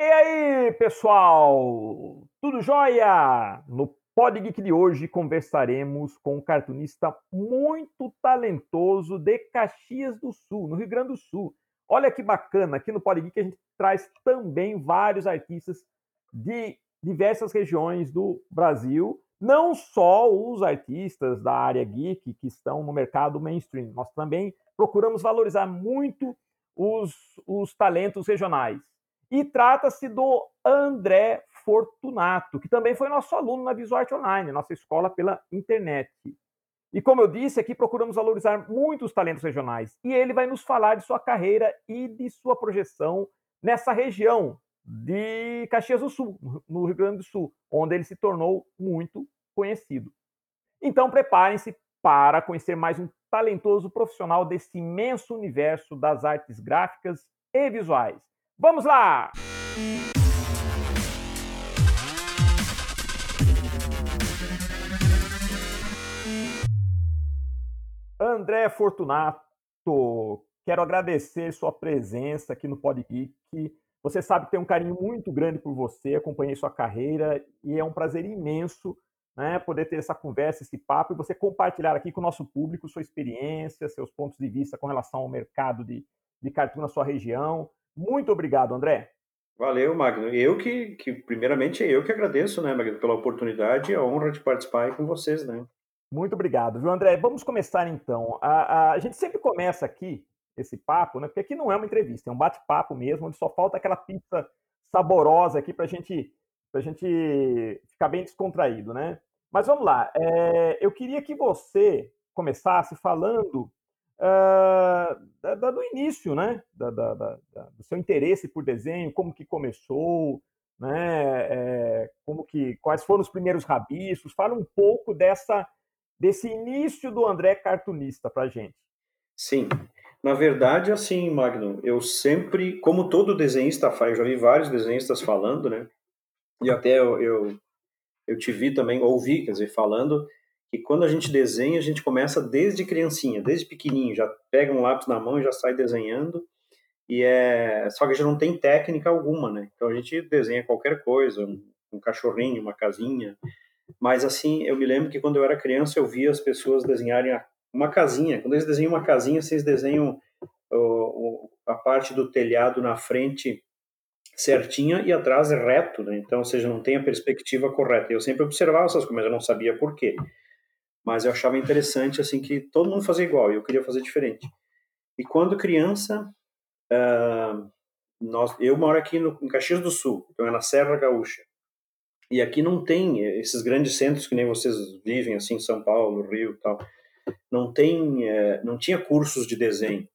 E aí, pessoal? Tudo jóia? No Pod Geek de hoje conversaremos com um cartunista muito talentoso de Caxias do Sul, no Rio Grande do Sul. Olha que bacana, aqui no Pod Geek a gente traz também vários artistas de diversas regiões do Brasil, não só os artistas da área geek que estão no mercado mainstream, nós também procuramos valorizar muito os, os talentos regionais. E trata-se do André Fortunato, que também foi nosso aluno na Visuarte Online, nossa escola pela internet. E como eu disse, aqui procuramos valorizar muitos talentos regionais. E ele vai nos falar de sua carreira e de sua projeção nessa região de Caxias do Sul, no Rio Grande do Sul, onde ele se tornou muito conhecido. Então preparem-se para conhecer mais um talentoso profissional desse imenso universo das artes gráficas e visuais. Vamos lá! André Fortunato, quero agradecer sua presença aqui no Podgeek. Você sabe que tem um carinho muito grande por você, acompanhei sua carreira e é um prazer imenso né, poder ter essa conversa, esse papo e você compartilhar aqui com o nosso público sua experiência, seus pontos de vista com relação ao mercado de, de cartoon na sua região. Muito obrigado, André. Valeu, Magno. Eu que, que primeiramente, eu que agradeço, né, Magno, pela oportunidade e a honra de participar aí com vocês, né? Muito obrigado, viu, André? Vamos começar então. A, a, a, gente sempre começa aqui esse papo, né? Porque aqui não é uma entrevista, é um bate-papo mesmo, onde só falta aquela pizza saborosa aqui para gente, a gente ficar bem descontraído, né? Mas vamos lá. É, eu queria que você começasse falando uh, da, da, do início, né? Da, do seu interesse por desenho, como que começou, né? É, como que, quais foram os primeiros rabiscos? Fala um pouco dessa desse início do André cartunista para gente. Sim, na verdade, assim, Magno, eu sempre, como todo desenhista faz, já vi vários desenhistas falando, né? E até eu, eu, eu te vi também, ouvi, quer dizer, falando que quando a gente desenha, a gente começa desde criancinha, desde pequenininho, já pega um lápis na mão e já sai desenhando. E é só que a gente não tem técnica alguma, né? Então a gente desenha qualquer coisa, um, um cachorrinho, uma casinha. Mas assim, eu me lembro que quando eu era criança eu via as pessoas desenharem uma casinha. Quando eles desenham uma casinha, vocês desenham o, a parte do telhado na frente certinha e atrás reto, né? Então, ou seja, não tem a perspectiva correta. Eu sempre observava essas coisas, mas eu não sabia por quê mas eu achava interessante assim que todo mundo fazia igual e eu queria fazer diferente. E quando criança, uh, nós, eu moro aqui no, em Caxias do Sul, então é na Serra Gaúcha. E aqui não tem esses grandes centros que nem vocês vivem, assim, São Paulo, Rio, tal. Não tem, é, não tinha cursos de desenho.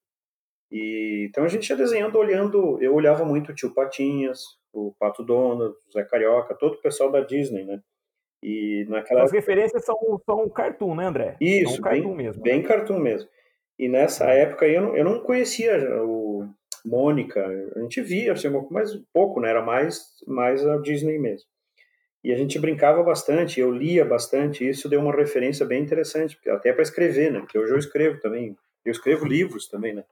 E então a gente ia desenhando, olhando. Eu olhava muito o Tio Patinhas, o Pato Donald, o Zé Carioca, todo o pessoal da Disney, né? E naquela... As referências são, são cartoon, né, André? Isso, são cartoon bem, mesmo. Bem né? cartoon mesmo. E nessa época eu não, eu não conhecia o Mônica, a gente via, assim, mas pouco, né? Era mais, mais a Disney mesmo. E a gente brincava bastante, eu lia bastante, e isso deu uma referência bem interessante, até para escrever, né? Porque hoje eu escrevo também, eu escrevo livros também, né?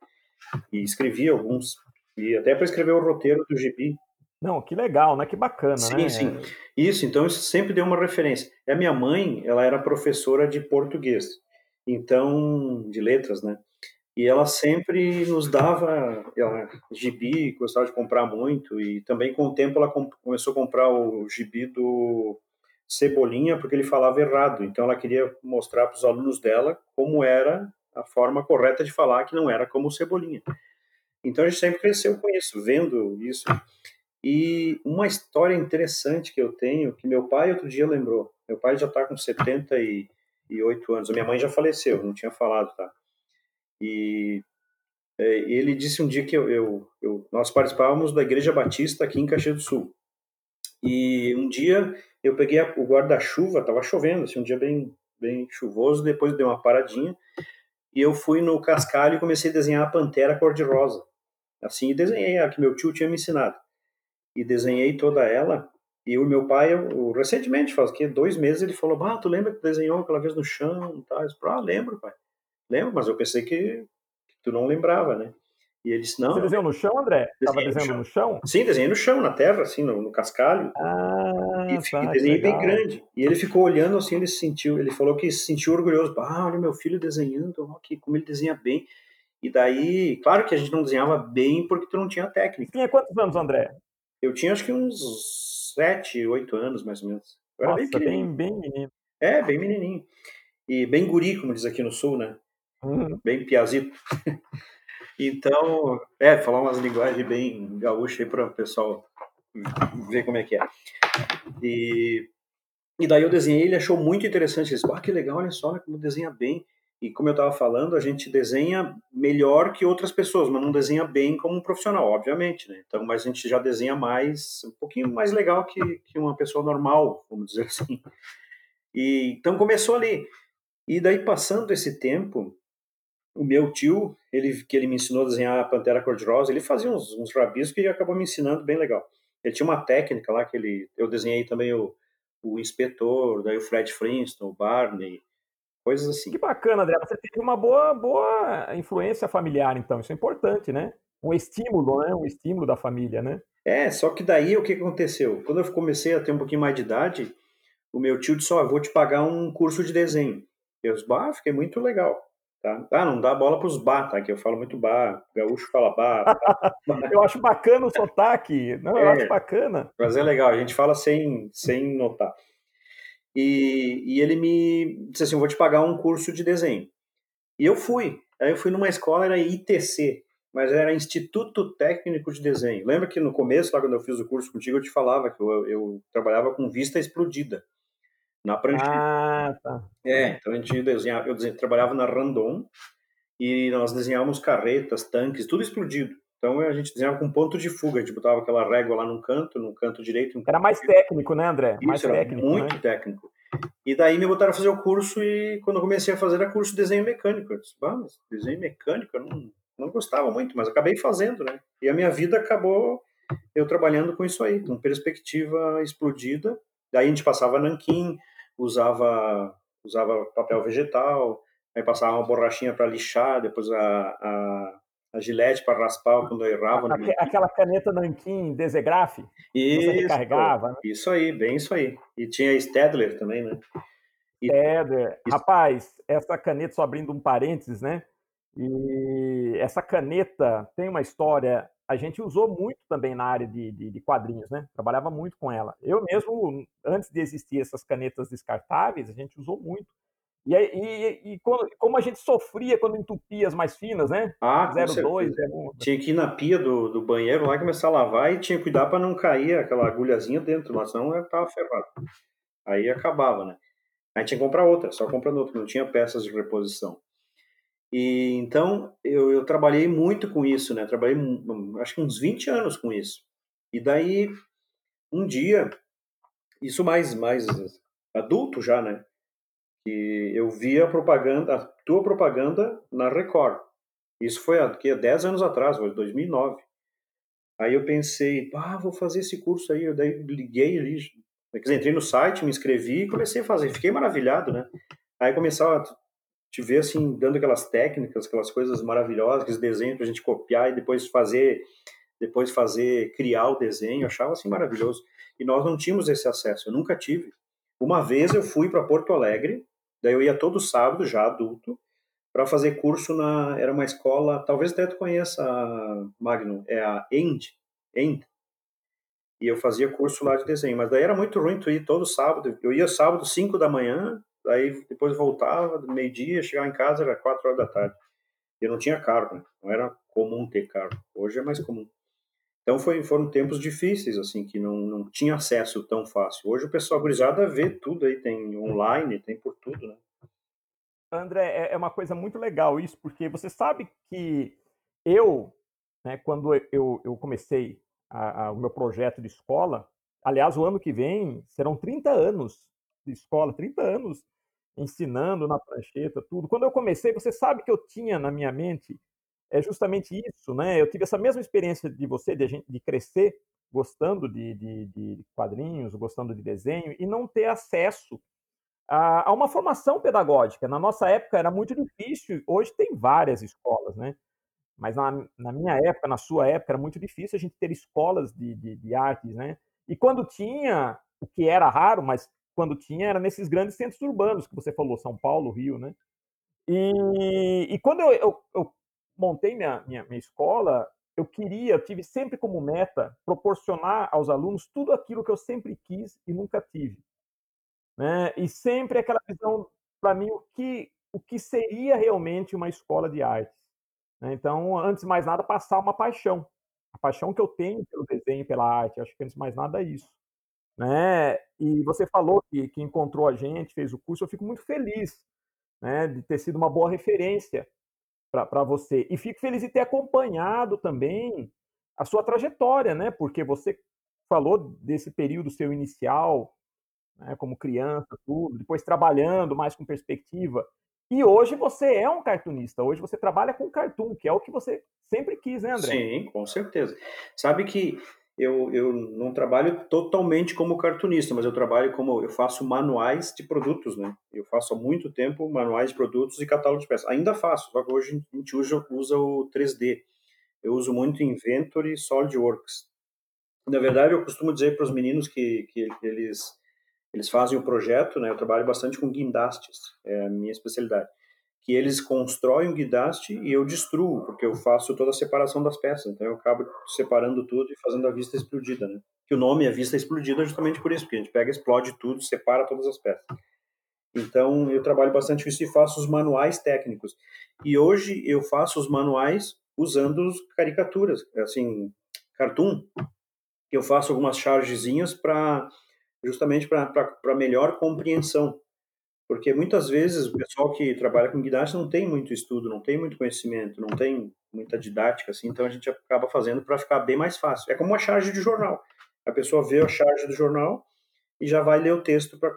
E escrevi alguns, e até para escrever o roteiro do gibi. Não, que legal, né? Que bacana, sim, né? Sim, sim. Isso, então isso sempre deu uma referência. A minha mãe, ela era professora de português, então, de letras, né? E ela sempre nos dava ela, gibi, gostava de comprar muito, e também com o tempo ela começou a comprar o gibi do Cebolinha, porque ele falava errado. Então ela queria mostrar para os alunos dela como era a forma correta de falar, que não era como o Cebolinha. Então a gente sempre cresceu com isso, vendo isso. E uma história interessante que eu tenho, que meu pai outro dia lembrou. Meu pai já está com 78 anos. A minha mãe já faleceu, não tinha falado, tá? E é, ele disse um dia que eu, eu, eu, nós participávamos da Igreja Batista aqui em Caxias do Sul. E um dia eu peguei a, o guarda-chuva, estava chovendo, assim, um dia bem, bem chuvoso, depois deu uma paradinha, e eu fui no cascalho e comecei a desenhar a pantera cor-de-rosa. Assim, desenhei a que meu tio tinha me ensinado e desenhei toda ela. E o meu pai, eu, recentemente, faz que dois meses, ele falou: Ah, tu lembra que desenhou aquela vez no chão? Tá? Eu falei, ah, lembro, pai. Lembro, mas eu pensei que, que tu não lembrava, né? E ele disse, não... Você desenhou no chão, André? Estava desenhando no chão. no chão? Sim, desenhei no chão, na terra, assim, no, no cascalho. Ah, e, tá, e desenhei bem grande. E ele ficou olhando assim, ele se sentiu, ele falou que se sentiu orgulhoso. Ah, olha meu filho desenhando, que, como ele desenha bem. E daí, claro que a gente não desenhava bem porque tu não tinha técnica. Tinha quantos anos, André? Eu tinha acho que uns sete, oito anos, mais ou menos. Eu Nossa, bem, bem menino. É, bem menininho. E bem guri, como diz aqui no sul, né? Uhum. Bem piazito. então, é, falar umas linguagens bem gaúchas aí para o pessoal ver como é que é. E, e daí eu desenhei, ele achou muito interessante. Ele disse, ah, que legal, olha só como desenha bem. E como eu estava falando, a gente desenha melhor que outras pessoas, mas não desenha bem como um profissional, obviamente, né? Então, mas a gente já desenha mais, um pouquinho mais legal que, que uma pessoa normal, vamos dizer assim. E então começou ali. E daí passando esse tempo, o meu tio, ele que ele me ensinou a desenhar a pantera cor-de-rosa, ele fazia uns, uns rabiscos e acabou me ensinando bem legal. Ele tinha uma técnica lá que ele, eu desenhei também o, o inspetor, daí o Fred Flintstone, o Barney, coisas assim. Que bacana, André. Você teve uma boa, boa influência familiar, então. Isso é importante, né? Um estímulo, né? Um estímulo da família, né? É, só que daí o que aconteceu? Quando eu comecei a ter um pouquinho mais de idade, o meu tio disse: Ó, oh, vou te pagar um curso de desenho. Eu disse: Bah, fiquei muito legal. Tá? Ah, não dá bola para os bar, tá? Que eu falo muito bar, gaúcho fala bar. Tá? eu acho bacana o sotaque, não, eu é, acho bacana. Mas é legal, a gente fala sem, sem notar. E, e ele me disse assim: vou te pagar um curso de desenho. E eu fui. Aí eu fui numa escola, era ITC, mas era Instituto Técnico de Desenho. Lembra que no começo, lá quando eu fiz o curso contigo, eu te falava que eu, eu trabalhava com vista explodida na prancheta. Ah, tá. É, então a gente desenhava, eu desenhava, trabalhava na Randon e nós desenhávamos carretas, tanques, tudo explodido. Então a gente desenhava com ponto de fuga, a gente botava aquela régua lá num canto, no canto direito. Um era mais técnico, né, André? Isso, mais era técnico. Muito né? técnico. E daí me botaram a fazer o curso e quando eu comecei a fazer era curso de desenho mecânico. Eu disse, mas desenho mecânico eu não, não gostava muito, mas acabei fazendo, né? E a minha vida acabou eu trabalhando com isso aí, com perspectiva explodida. Daí a gente passava nanquim, usava usava papel vegetal, aí passava uma borrachinha para lixar, depois a, a, a gilete para raspar quando eu errava. aquela caneta nanquim Desegraf? Isso, você recarregava, né? Isso aí, bem isso aí. E tinha Stedler também, né? Stedler. Rapaz, essa caneta, só abrindo um parênteses, né? E essa caneta tem uma história a gente usou muito também na área de, de, de, quadrinhos, né? Trabalhava muito com ela. Eu mesmo, antes de existir essas canetas descartáveis, a gente usou muito. E, e, e quando, como a gente sofria quando entupia as mais finas, né? Ah, 02, 01. Tinha que ir na pia do, do banheiro lá começar a lavar e tinha que cuidar para não cair aquela agulhazinha dentro, mas senão eu tava ferrado. Aí acabava, né? Aí tinha que comprar outra, só comprando outra, não tinha peças de reposição. E então eu, eu trabalhei muito com isso, né? Trabalhei acho que uns 20 anos com isso. E daí um dia, isso mais mais adulto já, né? Que eu via a propaganda, a tua propaganda na Record. Isso foi há, que, 10 anos atrás, foi 2009. Aí eu pensei, ah, vou fazer esse curso aí. Eu daí liguei ali, entrei no site, me inscrevi e comecei a fazer. Fiquei maravilhado, né? Aí começava te ver assim, dando aquelas técnicas, aquelas coisas maravilhosas, aqueles desenhos para a gente copiar e depois fazer, depois fazer, criar o desenho, eu achava assim maravilhoso. E nós não tínhamos esse acesso, eu nunca tive. Uma vez eu fui para Porto Alegre, daí eu ia todo sábado, já adulto, para fazer curso na, era uma escola, talvez até tu conheça, Magno, é a END, END, e eu fazia curso lá de desenho, mas daí era muito ruim tu ir todo sábado, eu ia sábado 5 da manhã, Daí depois voltava, meio-dia, chegava em casa, era quatro horas da tarde. Eu não tinha carro, né? Não era comum ter carro. Hoje é mais comum. Então foi, foram tempos difíceis, assim, que não, não tinha acesso tão fácil. Hoje o pessoal gurizada vê tudo aí, tem online, tem por tudo, né? André, é, é uma coisa muito legal isso, porque você sabe que eu, né, quando eu, eu comecei a, a, o meu projeto de escola, aliás, o ano que vem serão 30 anos de escola, 30 anos ensinando na prancheta, tudo. Quando eu comecei, você sabe que eu tinha na minha mente é justamente isso, né? Eu tive essa mesma experiência de você, de, gente, de crescer gostando de, de, de, quadrinhos, gostando de desenho e não ter acesso a, a, uma formação pedagógica. Na nossa época era muito difícil, hoje tem várias escolas, né? Mas na, na, minha época, na sua época, era muito difícil a gente ter escolas de, de, de artes, né? E quando tinha, o que era raro, mas quando tinha, era nesses grandes centros urbanos que você falou, São Paulo, Rio, né? E, e quando eu, eu, eu montei minha, minha, minha, escola, eu queria, eu tive sempre como meta proporcionar aos alunos tudo aquilo que eu sempre quis e nunca tive. Né? E sempre aquela visão, para mim, o que, o que seria realmente uma escola de artes. Né? Então, antes de mais nada, passar uma paixão. A paixão que eu tenho pelo desenho, pela arte. Acho que antes de mais nada é isso. Né? E você falou que, que encontrou a gente, fez o curso. Eu fico muito feliz né, de ter sido uma boa referência para você. E fico feliz de ter acompanhado também a sua trajetória, né? Porque você falou desse período seu inicial, né, como criança, tudo, depois trabalhando mais com perspectiva. E hoje você é um cartunista, hoje você trabalha com cartoon, que é o que você sempre quis, né, André? Sim, com certeza. Sabe que eu, eu não trabalho totalmente como cartunista, mas eu trabalho como eu faço manuais de produtos, né? Eu faço há muito tempo manuais de produtos e catálogo de peças. Ainda faço, só que hoje a gente usa, usa o 3D. Eu uso muito Inventory SolidWorks. Na verdade, eu costumo dizer para os meninos que, que eles eles fazem o projeto, né? Eu trabalho bastante com guindastes, é a minha especialidade. Que eles constroem o guindaste e eu destruo, porque eu faço toda a separação das peças. Então eu acabo separando tudo e fazendo a vista explodida, né? Que o nome é vista explodida justamente por isso, porque a gente pega, explode tudo, separa todas as peças. Então eu trabalho bastante isso e faço os manuais técnicos. E hoje eu faço os manuais usando caricaturas, assim, cartoon. Eu faço algumas chargezinhas para justamente para melhor compreensão. Porque muitas vezes o pessoal que trabalha com guidagem não tem muito estudo, não tem muito conhecimento, não tem muita didática, assim, então a gente acaba fazendo para ficar bem mais fácil. É como uma charge de jornal. A pessoa vê a charge do jornal e já vai ler o texto para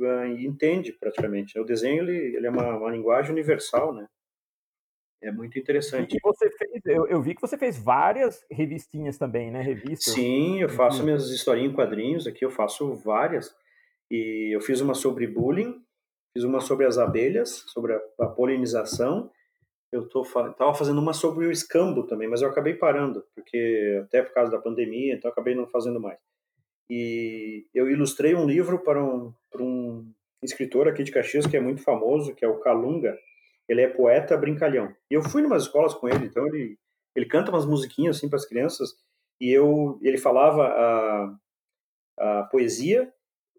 ah, e entende praticamente. O desenho ele, ele é uma, uma linguagem universal, né? É muito interessante. E você fez, eu, eu, vi que você fez várias revistinhas também, né? Revistas. Sim, eu faço minhas historinhas em quadrinhos aqui, eu faço várias. E eu fiz uma sobre bullying, fiz uma sobre as abelhas, sobre a, a polinização. Eu tô, tava fazendo uma sobre o escambo também, mas eu acabei parando, porque até por causa da pandemia, então acabei não fazendo mais. E eu ilustrei um livro para um, para um escritor aqui de Caxias que é muito famoso, que é o Calunga, ele é poeta brincalhão. E eu fui em umas escolas com ele, então ele, ele canta umas musiquinhas assim para as crianças, e eu ele falava a, a poesia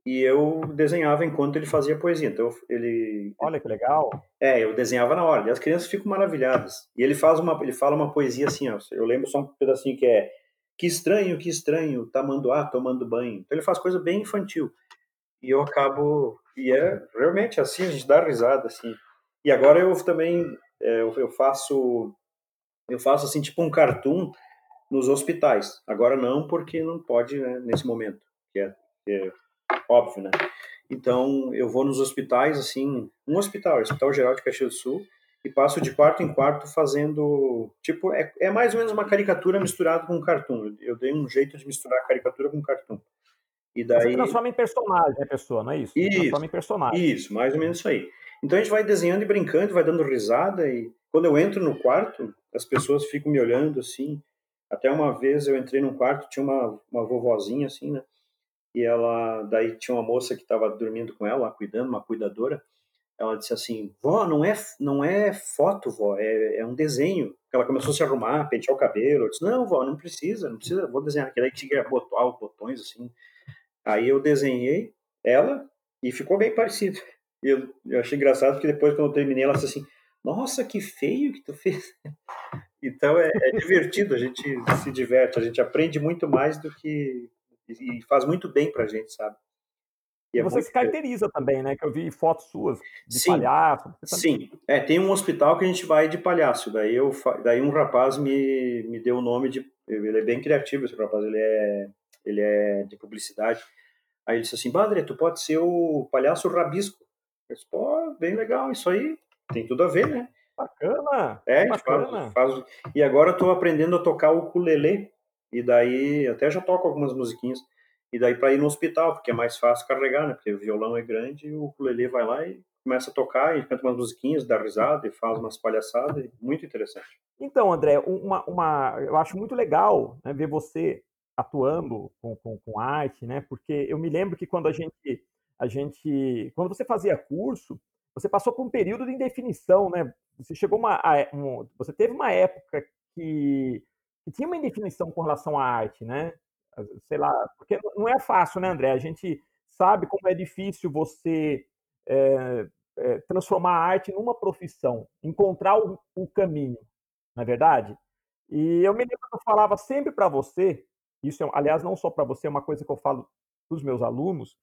e eu desenhava enquanto ele fazia poesia. Então ele Olha que legal. É, eu desenhava na hora. E as crianças ficam maravilhadas. E ele faz uma ele fala uma poesia assim, ó, eu lembro só um pedacinho que é que estranho, que estranho, tamanduá tomando banho. Então ele faz coisa bem infantil. E eu acabo e é realmente assim, a gente dá risada assim. E agora eu também é, eu faço eu faço assim tipo um cartoon nos hospitais. Agora não porque não pode né, nesse momento, que é, que é, óbvio, né? Então eu vou nos hospitais assim, um hospital, Hospital Geral de Caxias do Sul, e passo de quarto em quarto fazendo tipo é, é mais ou menos uma caricatura misturada com um cartoon. Eu dei um jeito de misturar caricatura com cartoon. E daí Você transforma em personagem a pessoa, não é isso? Isso. Transforma em personagem. Isso, mais ou menos isso aí. Então a gente vai desenhando e brincando, vai dando risada e quando eu entro no quarto, as pessoas ficam me olhando assim. Até uma vez eu entrei num quarto, tinha uma, uma vovozinha assim, né? E ela, daí tinha uma moça que estava dormindo com ela, cuidando, uma cuidadora. Ela disse assim: "Vó, não é não é foto, vó, é, é um desenho". Ela começou a se arrumar, pentear o cabelo. Eu disse: "Não, vó, não precisa, não precisa, vou desenhar aqui". Daí tinha que botar os botões assim. Aí eu desenhei ela e ficou bem parecido. Eu, eu achei engraçado porque depois, quando eu terminei, ela disse assim: Nossa, que feio que tu fez. Então é, é divertido, a gente se diverte, a gente aprende muito mais do que. E faz muito bem pra gente, sabe? E, é você se caracteriza também, né? Que eu vi fotos suas de sim, palhaço. Sim, é, tem um hospital que a gente vai de palhaço. Daí, eu, daí um rapaz me, me deu o nome de. Ele é bem criativo, esse rapaz, ele é, ele é de publicidade. Aí ele disse assim: Badre, tu pode ser o palhaço rabisco. Eu disse, pô, bem legal, isso aí tem tudo a ver, né? Bacana! É, bacana. Faz, faz, e agora eu tô aprendendo a tocar o ukulele, e daí até já toco algumas musiquinhas. E daí para ir no hospital, porque é mais fácil carregar, né? Porque o violão é grande e o ukulele vai lá e começa a tocar e canta umas musiquinhas, dá risada e faz umas palhaçadas, muito interessante. Então, André, uma, uma, eu acho muito legal né, ver você atuando com, com, com, arte, né? Porque eu me lembro que quando a gente, a gente, quando você fazia curso, você passou por um período de indefinição, né? Você chegou uma, um, você teve uma época que, tinha uma indefinição com relação à arte, né? Sei lá, porque não é fácil, né, André? A gente sabe como é difícil você é, é, transformar a arte numa profissão, encontrar o, o caminho, não é verdade? E eu me lembro que eu falava sempre para você, isso, é, aliás, não só para você, é uma coisa que eu falo para os meus alunos,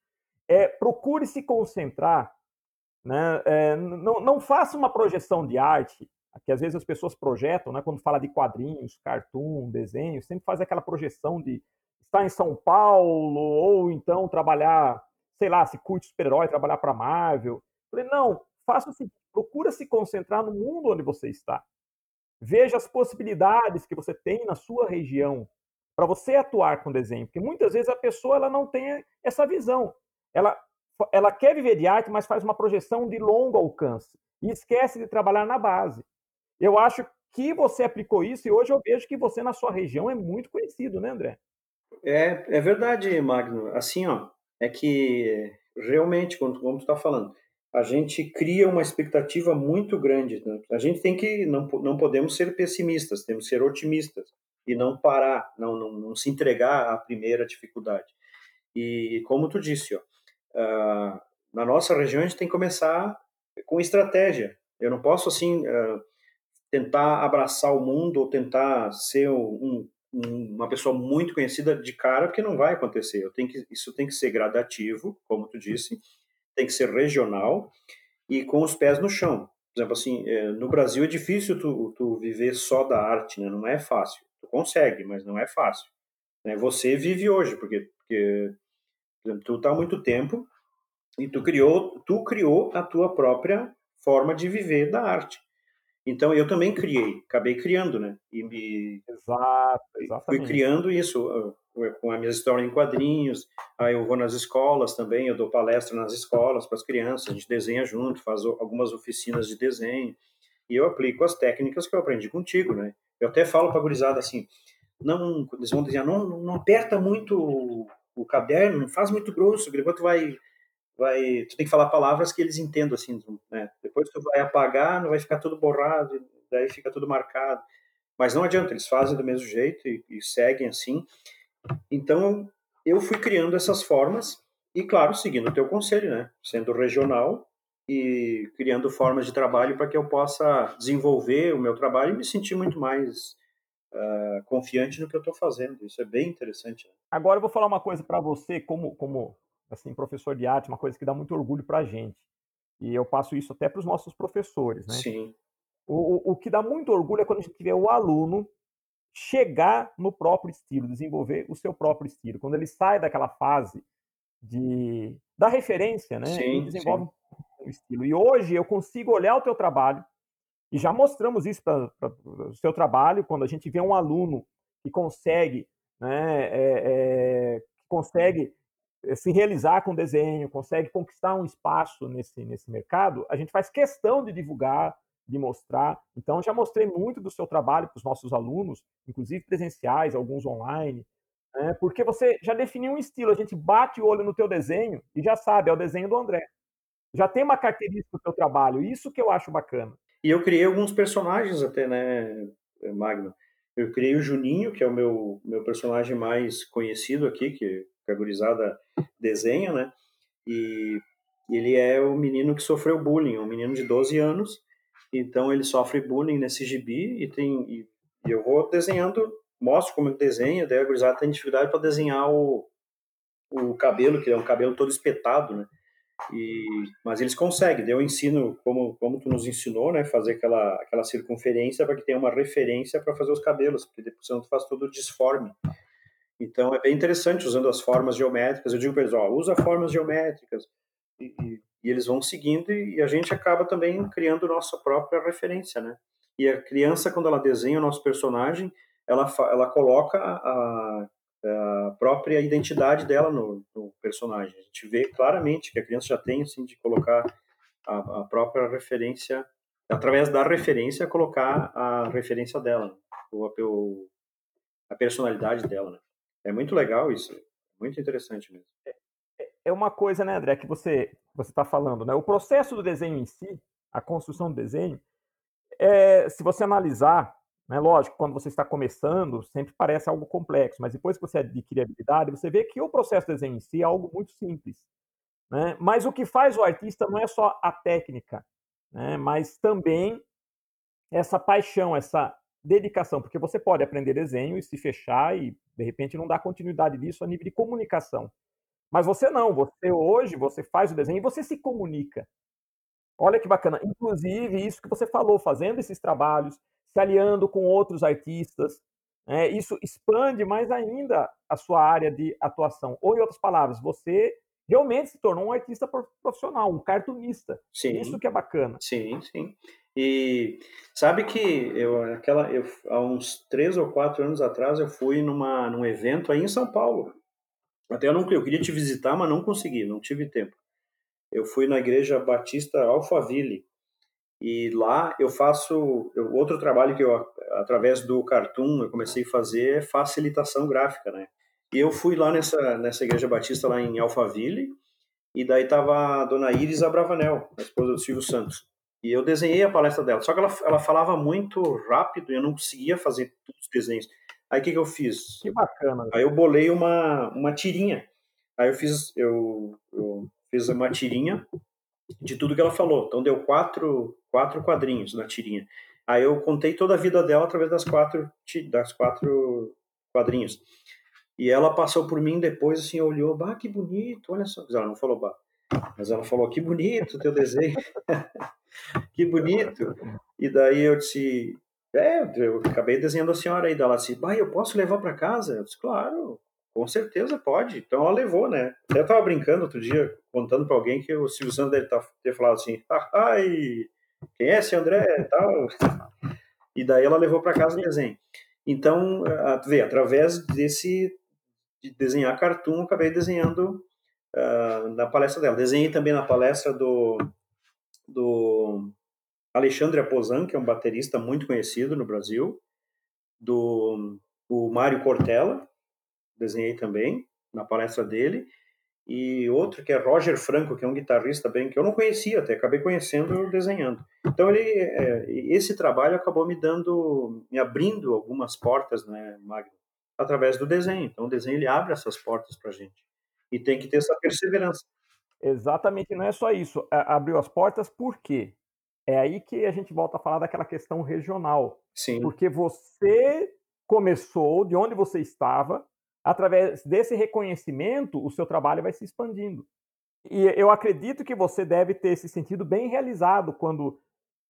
é procure se concentrar, né? É, não, não faça uma projeção de arte, que às vezes as pessoas projetam, né? Quando fala de quadrinhos, cartoon, desenho, sempre faz aquela projeção de estar em São Paulo ou então trabalhar, sei lá, se curte super-herói, trabalhar para Marvel. falei, não, faça seguinte, procura se concentrar no mundo onde você está. Veja as possibilidades que você tem na sua região para você atuar com desenho, porque muitas vezes a pessoa ela não tem essa visão. Ela ela quer viver de arte, mas faz uma projeção de longo alcance e esquece de trabalhar na base. Eu acho que você aplicou isso e hoje eu vejo que você na sua região é muito conhecido, né, André? É, é verdade, Magno. Assim, ó, é que realmente, como, tu está falando, a gente cria uma expectativa muito grande. Né? A gente tem que, não, não podemos ser pessimistas, temos que ser otimistas e não parar, não, não, não se entregar à primeira dificuldade. E como tu disse, ó, uh, na nossa região a gente tem que começar com estratégia. Eu não posso assim uh, tentar abraçar o mundo ou tentar ser um, um, uma pessoa muito conhecida de cara, porque não vai acontecer. Eu tenho que, isso tem que ser gradativo, como tu disse, tem que ser regional e com os pés no chão. Por exemplo, assim, é, no Brasil é difícil tu, tu viver só da arte, né? Não é fácil. Tu consegue, mas não é fácil. Né? Você vive hoje, porque, porque exemplo, tu está há muito tempo e tu criou, tu criou a tua própria forma de viver da arte. Então eu também criei, acabei criando, né? E me Exato, exatamente. fui criando isso com a minha história em quadrinhos. Aí eu vou nas escolas também, eu dou palestra nas escolas para as crianças, a gente desenha junto, faz algumas oficinas de desenho. E eu aplico as técnicas que eu aprendi contigo, né? Eu até falo para a gurizada assim, não, eles vão dizer, não, não aperta muito o, caderno, não faz muito grosso, enquanto vai vai, tu tem que falar palavras que eles entendam assim, né? Depois tu vai apagar, não vai ficar tudo borrado, daí fica tudo marcado. Mas não adianta, eles fazem do mesmo jeito e, e seguem assim. Então, eu fui criando essas formas e, claro, seguindo o teu conselho, né? Sendo regional e criando formas de trabalho para que eu possa desenvolver o meu trabalho e me sentir muito mais uh, confiante no que eu estou fazendo. Isso é bem interessante. Né? Agora eu vou falar uma coisa para você, como, como assim, professor de arte, uma coisa que dá muito orgulho para a gente. E eu passo isso até para os nossos professores, né? Sim. O, o que dá muito orgulho é quando a gente vê o aluno chegar no próprio estilo, desenvolver o seu próprio estilo. Quando ele sai daquela fase de da referência, né? Sim, e desenvolve sim. um estilo. E hoje eu consigo olhar o teu trabalho e já mostramos isso para o seu trabalho quando a gente vê um aluno que consegue, né? É, é, consegue eh, se realizar com desenho, consegue conquistar um espaço nesse, nesse mercado, a gente faz questão de divulgar, de mostrar. Então, já mostrei muito do seu trabalho para os nossos alunos, inclusive presenciais, alguns online, né? porque você já definiu um estilo, a gente bate o olho no teu desenho e já sabe, é o desenho do André. Já tem uma característica do teu trabalho, isso que eu acho bacana. E eu criei alguns personagens até, né, Magno? Eu criei o Juninho, que é o meu, meu personagem mais conhecido aqui, que que a gurizada desenha, né? E ele é o menino que sofreu bullying, um menino de 12 anos, então ele sofre bullying nesse gibi e tem e, e eu vou desenhando, mostro como ele desenha, daí a gurizada tem dificuldade para desenhar o, o cabelo, que é um cabelo todo espetado, né? E, mas eles conseguem, daí eu ensino como, como tu nos ensinou, né, fazer aquela, aquela circunferência para que tenha uma referência para fazer os cabelos, porque depois senão tu faz todo disforme. Então é bem interessante usando as formas geométricas. Eu digo para eles, ó, usa formas geométricas e, e, e, eles vão seguindo e, a gente acaba também criando nossa própria referência, né? E a criança quando ela desenha o nosso personagem, ela ela coloca a, a própria identidade dela no, no, personagem. A gente vê claramente que a criança já tem assim de colocar a, a própria referência através da referência, colocar a referência dela, ou a, a personalidade dela. Né? É muito legal isso, muito interessante mesmo. É, é, é uma coisa, né, André, que você você está falando, né? O processo do desenho em si, a construção do desenho, é, se você analisar, né, lógico, quando você está começando, sempre parece algo complexo, mas depois que você adquire habilidade, você vê que o processo do desenho em si é algo muito simples. Né? Mas o que faz o artista não é só a técnica, né? mas também essa paixão, essa dedicação, porque você pode aprender desenho e se fechar e de repente não dar continuidade disso a nível de comunicação. Mas você não, você hoje você faz o desenho e você se comunica. Olha que bacana. Inclusive, isso que você falou, fazendo esses trabalhos, se aliando com outros artistas, né, isso expande mais ainda a sua área de atuação. Ou, em outras palavras, você realmente se tornou um artista profissional, um cartunista. Sim. Isso que é bacana. Sim, sim. E sabe que eu, aquela, eu, há uns três ou quatro anos atrás eu fui numa, num evento aí em São Paulo. Até eu não eu queria te visitar, mas não consegui, não tive tempo. Eu fui na igreja Batista Alphaville e lá eu faço eu, outro trabalho que eu através do Cartoon eu comecei a fazer é facilitação gráfica, né? E eu fui lá nessa nessa igreja Batista lá em Alphaville e daí tava a dona Iris Abravanel, a esposa do Silvio Santos. E eu desenhei a palestra dela. Só que ela, ela falava muito rápido e eu não conseguia fazer todos os desenhos. Aí o que, que eu fiz? Que bacana. Aí eu bolei uma, uma tirinha. Aí eu fiz, eu, eu fiz uma tirinha de tudo que ela falou. Então deu quatro, quatro quadrinhos na tirinha. Aí eu contei toda a vida dela através das quatro, das quatro quadrinhos. E ela passou por mim depois, assim, olhou, bah, que bonito, olha só. Ela não falou bah, mas ela falou, que bonito teu desenho. que bonito. E daí eu disse, é, eu acabei desenhando a senhora aí. Ela disse, bah, eu posso levar para casa? Eu disse, claro, com certeza pode. Então ela levou, né? Até eu tava brincando outro dia, contando para alguém que o Silvio Santos deve tá, ter falado assim, ai, quem é esse André? Tal. E daí ela levou para casa o desenho. Então, vê, através desse de desenhar cartoon, acabei desenhando uh, na palestra dela. Desenhei também na palestra do do Alexandre Aposan, que é um baterista muito conhecido no Brasil, do o Mário Cortella, desenhei também na palestra dele, e outro que é Roger Franco, que é um guitarrista bem que eu não conhecia até, acabei conhecendo desenhando. Então ele, é, esse trabalho acabou me dando, me abrindo algumas portas, né, Magno, através do desenho. Então o desenho ele abre essas portas para gente e tem que ter essa perseverança. Exatamente, não é só isso. abriu as portas por quê? É aí que a gente volta a falar daquela questão regional. Sim. Porque você começou de onde você estava, através desse reconhecimento, o seu trabalho vai se expandindo. E eu acredito que você deve ter se sentido bem realizado quando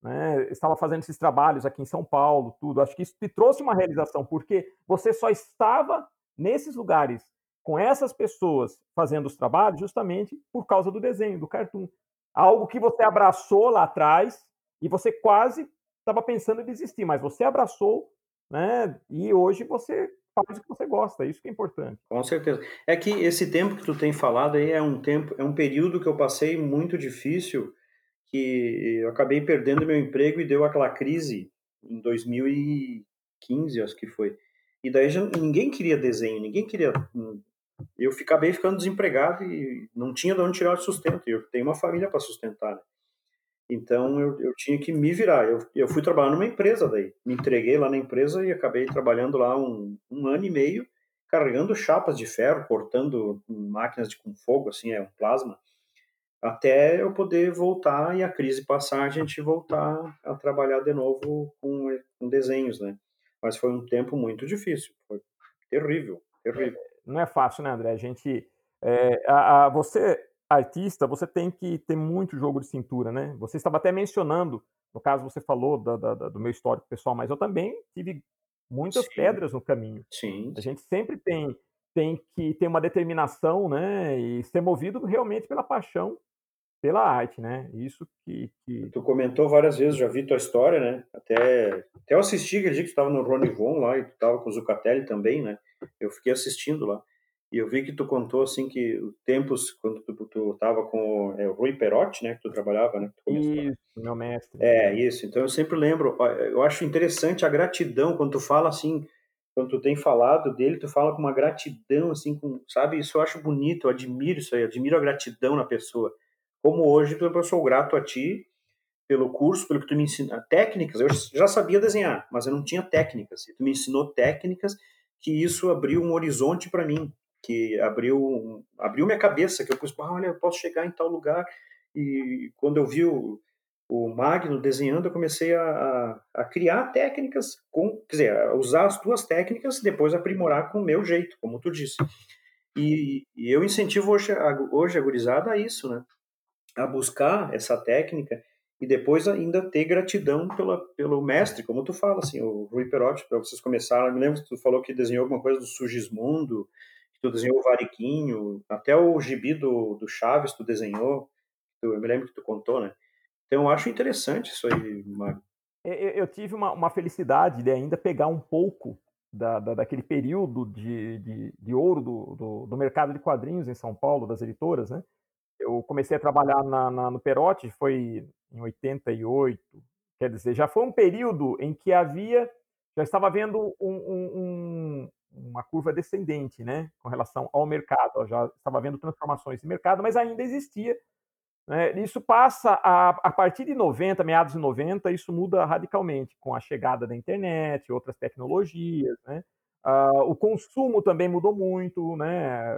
né, estava fazendo esses trabalhos aqui em São Paulo, tudo. Acho que isso te trouxe uma realização, porque você só estava nesses lugares com essas pessoas fazendo os trabalhos justamente por causa do desenho, do cartoon. Algo que você abraçou lá atrás e você quase estava pensando em desistir, mas você abraçou, né? E hoje você faz o que você gosta, isso que é importante. Com certeza. É que esse tempo que tu tem falado aí é um tempo, é um período que eu passei muito difícil, que eu acabei perdendo meu emprego e deu aquela crise em 2015, acho que foi. E daí já, ninguém queria desenho, ninguém queria eu acabei ficando desempregado e não tinha de onde tirar o sustento. Eu tenho uma família para sustentar. Né? Então eu, eu tinha que me virar. Eu, eu fui trabalhar numa empresa daí. Me entreguei lá na empresa e acabei trabalhando lá um, um ano e meio, carregando chapas de ferro, cortando máquinas de, com fogo, assim, é um plasma, até eu poder voltar e a crise passar, a gente voltar a trabalhar de novo com, com desenhos, né? Mas foi um tempo muito difícil, foi terrível, terrível não é fácil, né, André? A gente. É, a, a, você, artista, você tem que ter muito jogo de cintura, né? Você estava até mencionando, no caso, você falou da, da, do meu histórico pessoal, mas eu também tive muitas Sim. pedras no caminho. Sim. A gente sempre tem, tem que ter uma determinação, né? E ser movido realmente pela paixão pela arte, né? Isso que, que, Tu comentou várias vezes, já vi tua história, né? Até, até eu assisti aquele dia que tu estava no Rony Von lá e tu estava com o Zucatelli também, né? Eu fiquei assistindo lá. E eu vi que tu contou assim que os tempos quando tu, tu tava com é, o Rui Perotti, né, que tu trabalhava, né? Tu isso, meu mestre. É, isso. Então eu sempre lembro, eu acho interessante a gratidão quando tu fala assim, quando tu tem falado dele, tu fala com uma gratidão assim, com, sabe? Isso eu acho bonito, eu admiro isso aí, admiro a gratidão na pessoa. Como hoje, por exemplo, eu sou grato a ti pelo curso, pelo que tu me ensina, técnicas, eu já sabia desenhar, mas eu não tinha técnicas. E tu me ensinou técnicas que isso abriu um horizonte para mim, que abriu, abriu minha cabeça, que eu pus, ah, olha, eu posso chegar em tal lugar. E quando eu vi o, o Magno desenhando, eu comecei a, a, criar técnicas, com, quer dizer, usar as tuas técnicas e depois aprimorar com o meu jeito, como tu disse. E, e eu incentivo hoje hoje a gurizada a isso, né? A buscar essa técnica e depois ainda ter gratidão pela, pelo mestre, como tu fala, assim, o Rui Perotti, para vocês começarem, eu me lembro que tu falou que desenhou alguma coisa do Sugismundo, tu desenhou o Variquinho, até o gibi do, do Chaves tu desenhou, eu me lembro que tu contou, né? Então eu acho interessante isso aí, Mário. Eu tive uma, uma felicidade de ainda pegar um pouco da, da, daquele período de, de, de ouro do, do, do, mercado de quadrinhos em São Paulo, das editoras, né? Eu comecei a trabalhar na, na, no Perotti, foi em 88, quer dizer, já foi um período em que havia, já estava havendo um, um, uma curva descendente, né, com relação ao mercado. Já estava havendo transformações de mercado, mas ainda existia. Né? Isso passa a, a partir de 90, meados de 90, isso muda radicalmente com a chegada da internet, outras tecnologias, né? Uh, o consumo também mudou muito, né?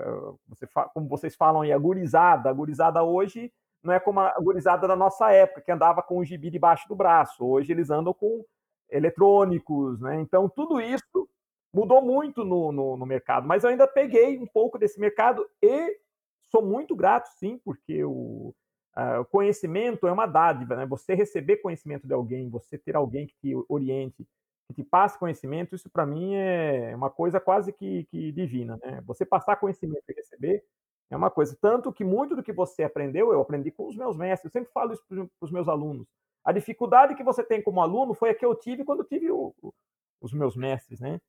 Você como vocês falam aí, a gurizada, a gurizada hoje não é como a gurizada da nossa época, que andava com o gibi debaixo do braço. Hoje eles andam com eletrônicos, né? Então tudo isso mudou muito no, no, no, mercado, mas eu ainda peguei um pouco desse mercado e sou muito grato, sim, porque o, uh, conhecimento é uma dádiva, né? Você receber conhecimento de alguém, você ter alguém que te oriente, que te passe conhecimento, isso para mim é uma coisa quase que, que divina, né? Você passar conhecimento e receber é uma coisa. Tanto que muito do que você aprendeu, eu aprendi com os meus mestres. Eu sempre falo isso para os meus alunos. A dificuldade que você tem como aluno foi a que eu tive quando tive o, os meus mestres, né?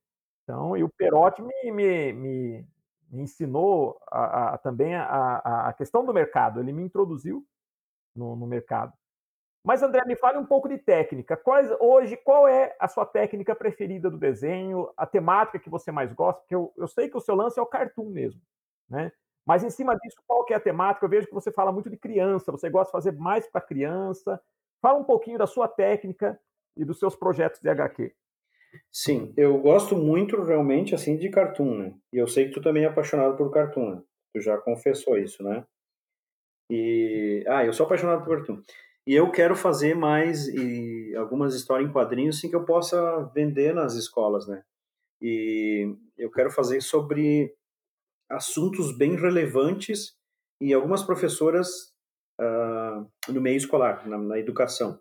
Então, e o Perotti me, me, me, me ensinou a, a, também a, a, questão do mercado, ele me introduziu no, no, mercado. Mas, André, me fale um pouco de técnica. Quais, hoje, qual é a sua técnica preferida do desenho, a temática que você mais gosta? Porque eu, eu sei que o seu lance é o cartoon mesmo, né? Mas em cima disso, qual que é a temática? Eu vejo que você fala muito de criança, você gosta de fazer mais para criança. Fala um pouquinho da sua técnica e dos seus projetos de HQ. Sim, eu gosto muito realmente assim de cartoon, né? E eu sei que tu também é apaixonado por cartoon, né? Tu já confessou isso, né? E ah, eu sou apaixonado por cartoon. E eu quero fazer mais e algumas histórias em quadrinhos assim que eu possa vender nas escolas, né? E eu quero fazer sobre assuntos bem relevantes e algumas professoras uh, no meio escolar, na, na educação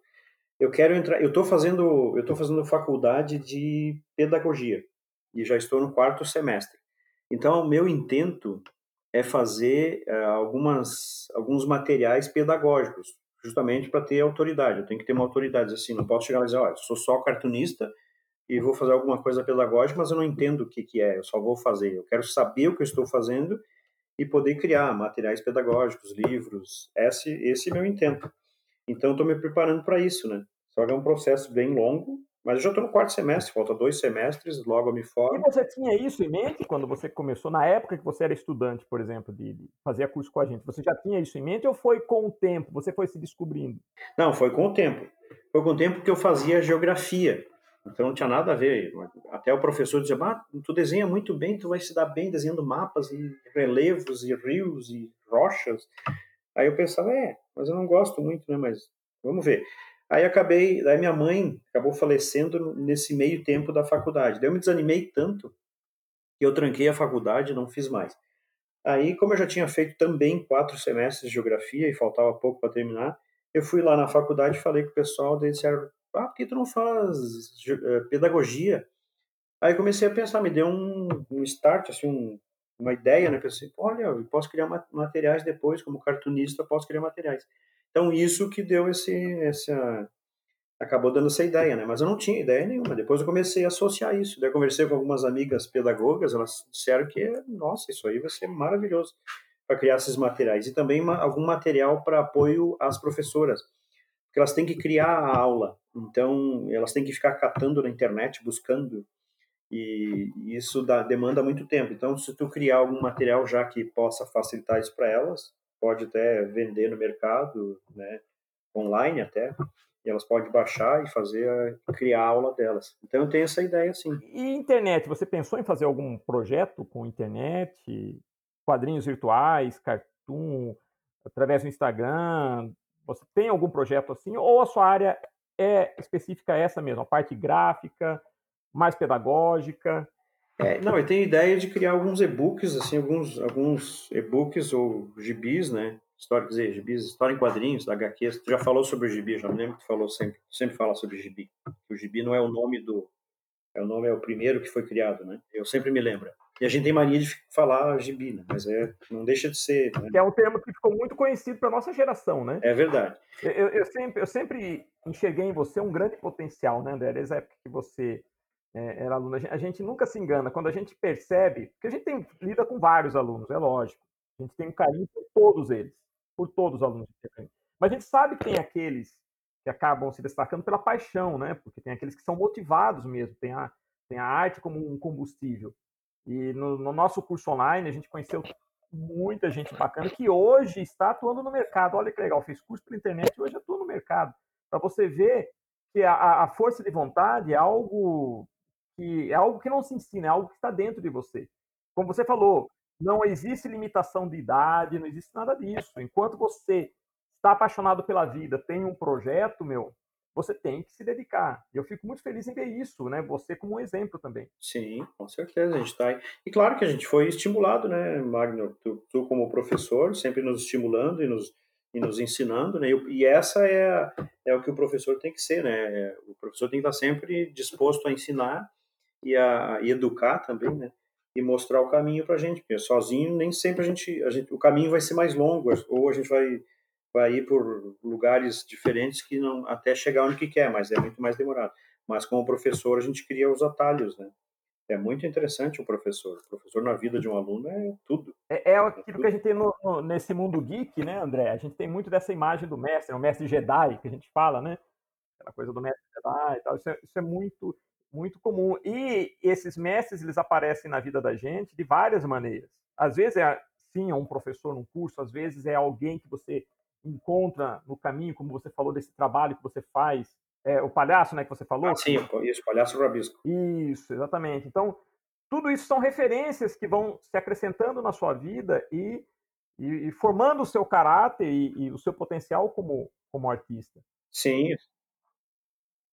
eu quero entrar, eu estou fazendo, eu tô fazendo faculdade de pedagogia e já estou no quarto semestre. Então, o meu intento é fazer uh, algumas, alguns materiais pedagógicos, justamente para ter autoridade. Eu tenho que ter uma autoridade assim, não posso chegar e dizer, olha, sou só cartunista e vou fazer alguma coisa pedagógica, mas eu não entendo o que, que é, eu só vou fazer. Eu quero saber o que eu estou fazendo e poder criar materiais pedagógicos, livros. Esse, esse é meu intento. Então, estou me preparando para isso, né? Só que é um processo bem longo, mas eu já estou no quarto semestre, falta dois semestres, logo eu me formo. E você tinha isso em mente quando você começou, na época que você era estudante, por exemplo, de, de fazer curso com a gente? Você já tinha isso em mente ou foi com o tempo? Você foi se descobrindo? Não, foi com o tempo. Foi com o tempo que eu fazia geografia. Então não tinha nada a ver. Até o professor dizia: ah, tu desenha muito bem, tu vai se dar bem desenhando mapas e relevos e rios e rochas. Aí eu pensava: é, mas eu não gosto muito, né? Mas vamos ver. Aí acabei, daí minha mãe acabou falecendo nesse meio tempo da faculdade. Daí eu me desanimei tanto que eu tranquei a faculdade e não fiz mais. Aí, como eu já tinha feito também quatro semestres de geografia e faltava pouco para terminar, eu fui lá na faculdade e falei com o pessoal, daí disseram, ah, por que tu não faz eh, pedagogia? Aí comecei a pensar, me deu um, um start, assim, um, uma ideia, né? Pensei, olha, eu posso criar materiais depois, como cartunista, posso criar materiais. Então, isso que deu esse, essa, acabou dando essa ideia, né? Mas eu não tinha ideia nenhuma. Depois eu comecei a associar isso. Daí eu conversei com algumas amigas pedagogas, elas disseram que, nossa, isso aí vai ser maravilhoso para criar esses materiais. E também uma, algum material para apoio às professoras, porque elas têm que criar a aula. Então, elas têm que ficar catando na internet, buscando e isso dá, demanda muito tempo. Então, se tu criar algum material já que possa facilitar isso para elas, pode até vender no mercado, né, online até, e elas podem baixar e fazer criar a aula delas. Então eu tenho essa ideia sim. E internet, você pensou em fazer algum projeto com internet, quadrinhos virtuais, cartoon, através do Instagram? Você tem algum projeto assim ou a sua área é específica essa mesmo, a parte gráfica, mais pedagógica? É, não, eu tenho ideia de criar alguns e-books, assim, alguns, alguns e-books ou gibis, né? História, quer dizer, gibis, história em quadrinhos, da HQ. Tu já falou sobre o gibi, já me lembro que tu falou sempre, sempre fala sobre gibi. O gibi não é o nome do, é o nome, é o primeiro que foi criado, né? Eu sempre me lembro. E a gente tem mania de falar gibi, né? Mas é, não deixa de ser. Né? Que é um termo que ficou muito conhecido para nossa geração, né? É verdade. Eu, eu, sempre, eu sempre enxerguei em você um grande potencial, né, André? Desde a época que você é, era aluno. A gente nunca se engana. Quando a gente percebe, porque a gente tem, lida com vários alunos, é lógico. A gente tem um carinho por todos eles, por todos os alunos. Mas a gente sabe que tem aqueles que acabam se destacando pela paixão, né? Porque tem aqueles que são motivados mesmo, tem a, tem a arte como um combustível. E no, no nosso curso online a gente conheceu muita gente bacana que hoje está atuando no mercado. Olha que legal, fez curso pela internet e hoje atua no mercado. Para você ver que a, a, força de vontade é algo que é algo que não se ensina, é algo que está dentro de você. Como você falou, não existe limitação de idade, não existe nada disso. Enquanto você está apaixonado pela vida, tem um projeto, meu, você tem que se dedicar. E eu fico muito feliz em ver isso, né? Você como um exemplo também. Sim, com certeza, a gente está. E claro que a gente foi estimulado, né, Magno? Tu, tu como professor, sempre nos estimulando e nos, e nos ensinando, né? E, e essa é, é o que o professor tem que ser, né? O professor tem que estar sempre disposto a ensinar e a e educar também, né? E mostrar o caminho para a gente, porque sozinho nem sempre a gente, a gente, o caminho vai ser mais longo, ou a gente vai vai ir por lugares diferentes que não até chegar onde que quer, mas é muito mais demorado. Mas como professor a gente cria os atalhos, né? É muito interessante o professor. O professor na vida de um aluno é tudo. É, é aquilo é tudo. que a gente tem no, no, nesse mundo geek, né, André? A gente tem muito dessa imagem do mestre, o mestre Jedi, que a gente fala, né? Aquela coisa do mestre Jedi e tal. Isso é, isso é muito muito comum. E esses mestres, eles aparecem na vida da gente de várias maneiras. Às vezes é, sim, é um professor num curso, às vezes é alguém que você encontra no caminho, como você falou desse trabalho que você faz, é, o palhaço, né, que você falou? Ah, sim, isso, palhaço rabisco. Isso, exatamente. Então, tudo isso são referências que vão se acrescentando na sua vida e, e, e formando o seu caráter e, e, o seu potencial como, como artista. Sim,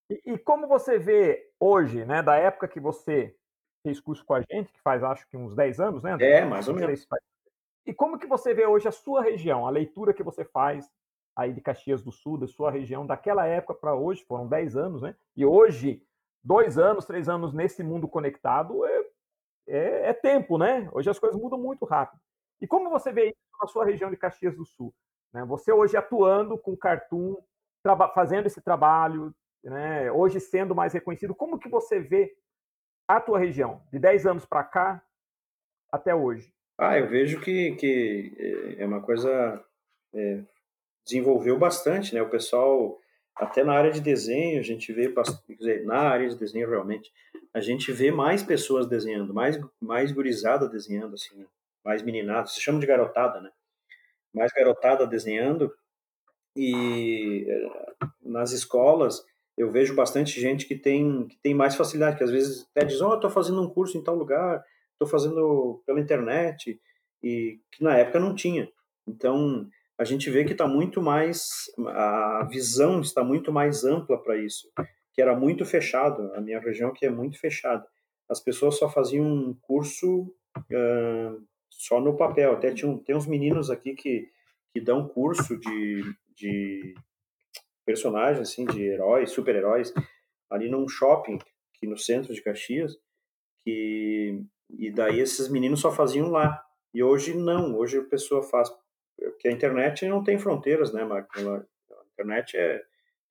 e, e, como você vê hoje, né, da época que você fez curso com a gente, que faz acho que uns 10 anos, né? É, mais ou menos. E como que você vê hoje a sua região, a leitura que você faz aí de Caxias do Sul, da sua região, daquela época para hoje, foram 10 anos, né? E hoje, dois anos, três anos nesse mundo conectado é, é, é tempo, né? Hoje as coisas mudam muito rápido. E como você vê isso na sua região de Caxias do Sul? Né? Você hoje atuando com cartoon, fazendo esse trabalho, né, hoje sendo mais reconhecido, como que você vê a tua região, de 10 anos para cá até hoje? Ah, eu vejo que, que eh, é uma coisa é, desenvolveu bastante, né? O pessoal, até na área de desenho, a gente vê, na área de desenho realmente, a gente vê mais pessoas desenhando, mais, mais gurizada desenhando, assim, mais meninada, se chama de garotada, né? Mais garotada desenhando, e eh, nas escolas eu vejo bastante gente que tem, que tem mais facilidade, que às vezes até diz, oh, estou fazendo um curso em tal lugar, estou fazendo pela internet, e que na época não tinha. Então, a gente vê que está muito mais, a visão está muito mais ampla para isso, que era muito fechado, a minha região que é muito fechada. As pessoas só faziam um curso uh, só no papel, até tinha, tem uns meninos aqui que, que dão curso de, de personagens assim de heróis, super-heróis ali num shopping aqui no centro de Caxias, que e daí esses meninos só faziam lá. E hoje não, hoje a pessoa faz que a internet não tem fronteiras, né, Marco? A internet é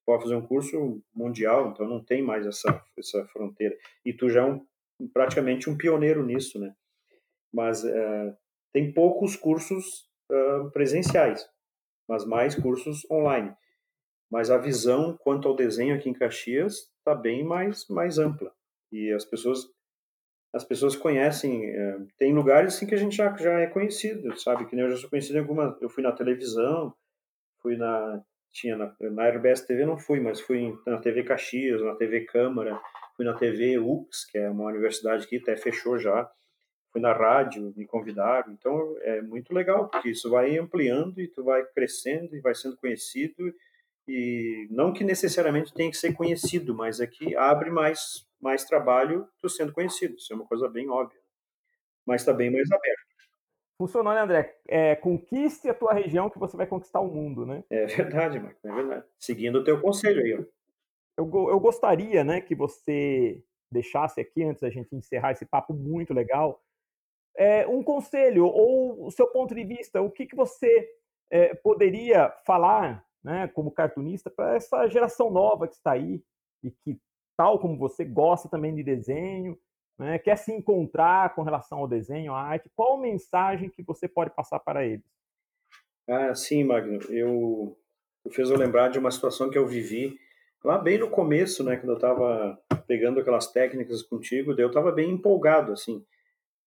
pode fazer um curso mundial, então não tem mais essa, essa fronteira. E tu já é um, praticamente um pioneiro nisso, né? Mas é, tem poucos cursos uh, presenciais, mas mais cursos online. Mas a visão quanto ao desenho aqui em Caxias está bem mais, mais ampla. E as pessoas as pessoas conhecem, é, tem lugares assim que a gente já, já é conhecido, sabe? Que nem eu já sou conhecido em alguma, eu fui na televisão, fui na tinha na, na RBS TV não fui, mas fui na TV Caxias, na TV Câmara, fui na TV UX, que é uma universidade que até fechou já, fui na rádio, me convidaram, então é muito legal, porque isso vai ampliando e tu vai crescendo e vai sendo conhecido e não que necessariamente tenha que ser conhecido, mas é que abre mais mais trabalho tu sendo conhecido, isso é uma coisa bem óbvia, mas está bem mais aberto. Funcionou, né, André? É, conquiste a tua região que você vai conquistar o mundo, né? É verdade, Marco, é verdade. Seguindo o teu conselho aí, ó. Eu, eu gostaria, né, que você deixasse aqui, antes da gente encerrar esse papo muito legal, é, um conselho ou o seu ponto de vista, o que, que você é, poderia falar, né, como cartunista, para essa geração nova que está aí e que, tal como você, gosta também de desenho, né, quer se encontrar com relação ao desenho, à arte, qual mensagem que você pode passar para eles? Ah, sim, Magno. Eu, eu fez eu lembrar de uma situação que eu vivi lá bem no começo, né, quando eu estava pegando aquelas técnicas contigo, eu estava bem empolgado, assim.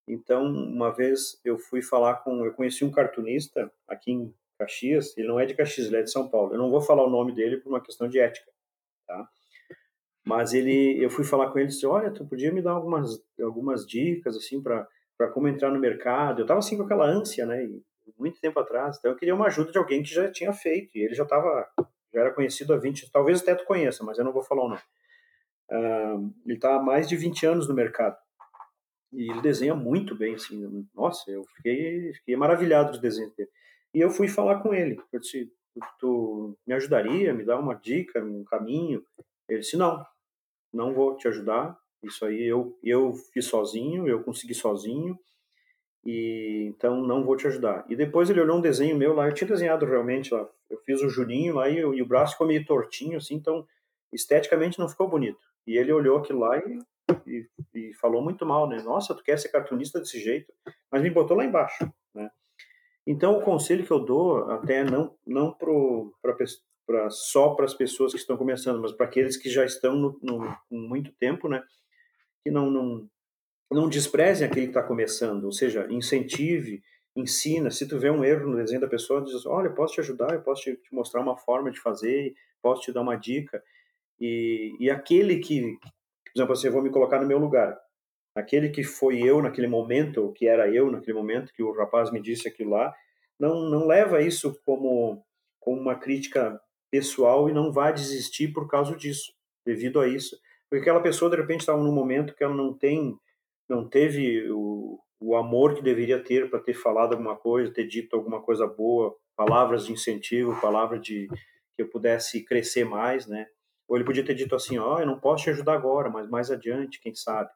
Então, uma vez eu fui falar com, eu conheci um cartunista aqui em Caxias, ele não é de Caxias, ele é de São Paulo. Eu não vou falar o nome dele por uma questão de ética, tá? Mas ele, eu fui falar com ele e disse, olha, tu podia me dar algumas, algumas dicas, assim, para como entrar no mercado. Eu estava assim com aquela ânsia, né, muito tempo atrás. Então eu queria uma ajuda de alguém que já tinha feito. E ele já estava, já era conhecido há 20, talvez até tu conheça, mas eu não vou falar o nome. Uh, ele está há mais de 20 anos no mercado. E ele desenha muito bem, assim. Nossa, eu fiquei, fiquei maravilhado dos desenhos dele. E eu fui falar com ele. Eu disse, tu me ajudaria, me dá uma dica, um caminho? Ele disse, não, não vou te ajudar. Isso aí eu, eu fiz sozinho, eu consegui sozinho, e então não vou te ajudar. E depois ele olhou um desenho meu lá, eu tinha desenhado realmente lá, eu fiz o Juninho lá e, e o braço ficou meio tortinho, assim, então esteticamente não ficou bonito. E ele olhou aquilo lá e, e, e, falou muito mal, né? Nossa, tu quer ser cartunista desse jeito? Mas me botou lá embaixo? Então o conselho que eu dou, até não não para pra, só para as pessoas que estão começando, mas para aqueles que já estão no, no, muito tempo, né? Que não, não, não desprezem aquele que está começando, ou seja, incentive, ensina. Se tu vê um erro no desenho da pessoa, diz: olha, eu posso te ajudar, eu posso te, te mostrar uma forma de fazer, posso te dar uma dica. E, e aquele que, por exemplo, assim, eu vou me colocar no meu lugar. Aquele que foi eu naquele momento, ou que era eu naquele momento, que o rapaz me disse aquilo lá, não, não leva isso como, como uma crítica pessoal e não vai desistir por causa disso, devido a isso. Porque aquela pessoa, de repente, estava num momento que ela não tem, não teve o, o amor que deveria ter para ter falado alguma coisa, ter dito alguma coisa boa, palavras de incentivo, palavras de que eu pudesse crescer mais, né? Ou ele podia ter dito assim, ó, oh, eu não posso te ajudar agora, mas mais adiante, quem sabe.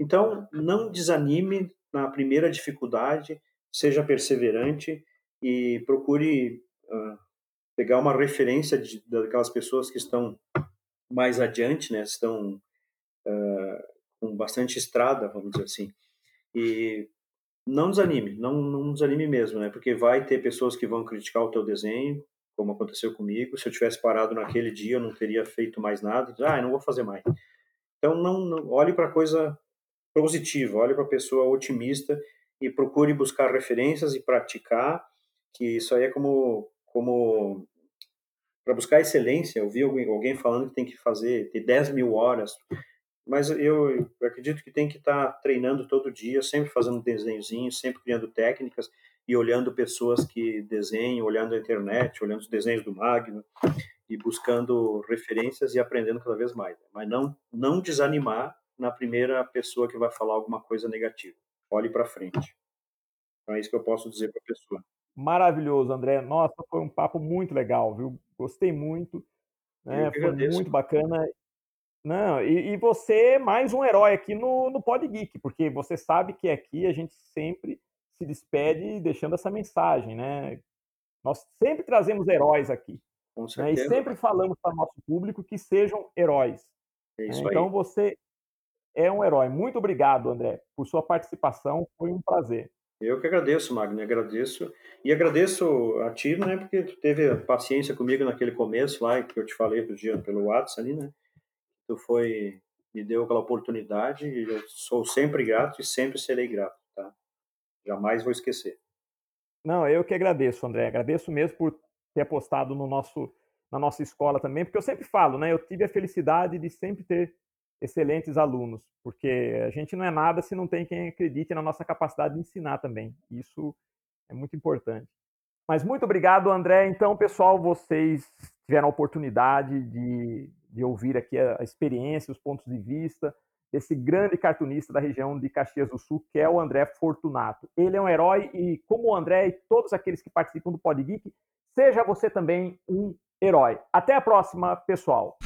Então, não desanime na primeira dificuldade, seja perseverante e procure uh, pegar uma referência de, daquelas pessoas que estão mais adiante, né? Estão uh, com bastante estrada, vamos dizer assim. E não desanime, não, não desanime mesmo, né? Porque vai ter pessoas que vão criticar o teu desenho, como aconteceu comigo. Se eu tivesse parado naquele dia, eu não teria feito mais nada. Ah, eu não vou fazer mais. Então, não, não olhe para coisa positiva, olhe para a pessoa otimista e procure buscar referências e praticar, que isso aí é como como para buscar excelência, eu vi alguém, falando que tem que fazer, ter 10 mil horas, mas eu, eu acredito que tem que estar tá treinando todo dia, sempre fazendo desenhozinhos, sempre criando técnicas e olhando pessoas que desenham, olhando a internet, olhando os desenhos do Magno e buscando referências e aprendendo cada vez mais. Mas não, não desanimar na primeira pessoa que vai falar alguma coisa negativa. Olhe para frente. Então é isso que eu posso dizer para a pessoa. Maravilhoso, André. Nossa, foi um papo muito legal, viu? Gostei muito, né? Foi muito bacana. Não, e, e você é mais um herói aqui no, no Pod Geek, porque você sabe que aqui a gente sempre se despede deixando essa mensagem, né? Nós sempre trazemos heróis aqui. Com certeza. Né? E sempre falamos para o nosso público que sejam heróis. É isso né? aí. Então você é um herói. Muito obrigado, André, por sua participação. Foi um prazer. Eu que agradeço, Magno, agradeço. E agradeço a ti, né, porque tu teve paciência comigo naquele começo lá, que eu te falei do dia pelo WhatsApp ali, né? Tu foi, me deu aquela oportunidade e eu sou sempre grato e sempre serei grato, tá? Jamais vou esquecer. Não, eu que agradeço, André. Agradeço mesmo por ter apostado no nosso, na nossa escola também, porque eu sempre falo, né? Eu tive a felicidade de sempre ter excelentes alunos, porque a gente não é nada se não tem quem acredite na nossa capacidade de ensinar também. Isso é muito importante. Mas muito obrigado, André. Então, pessoal, vocês tiveram a oportunidade de, de ouvir aqui a, experiência, os pontos de vista desse grande cartunista da região de Caxias do Sul, que é o André Fortunato. Ele é um herói e, como o André e todos aqueles que participam do Pod Geek, seja você também um herói. Até a próxima, pessoal.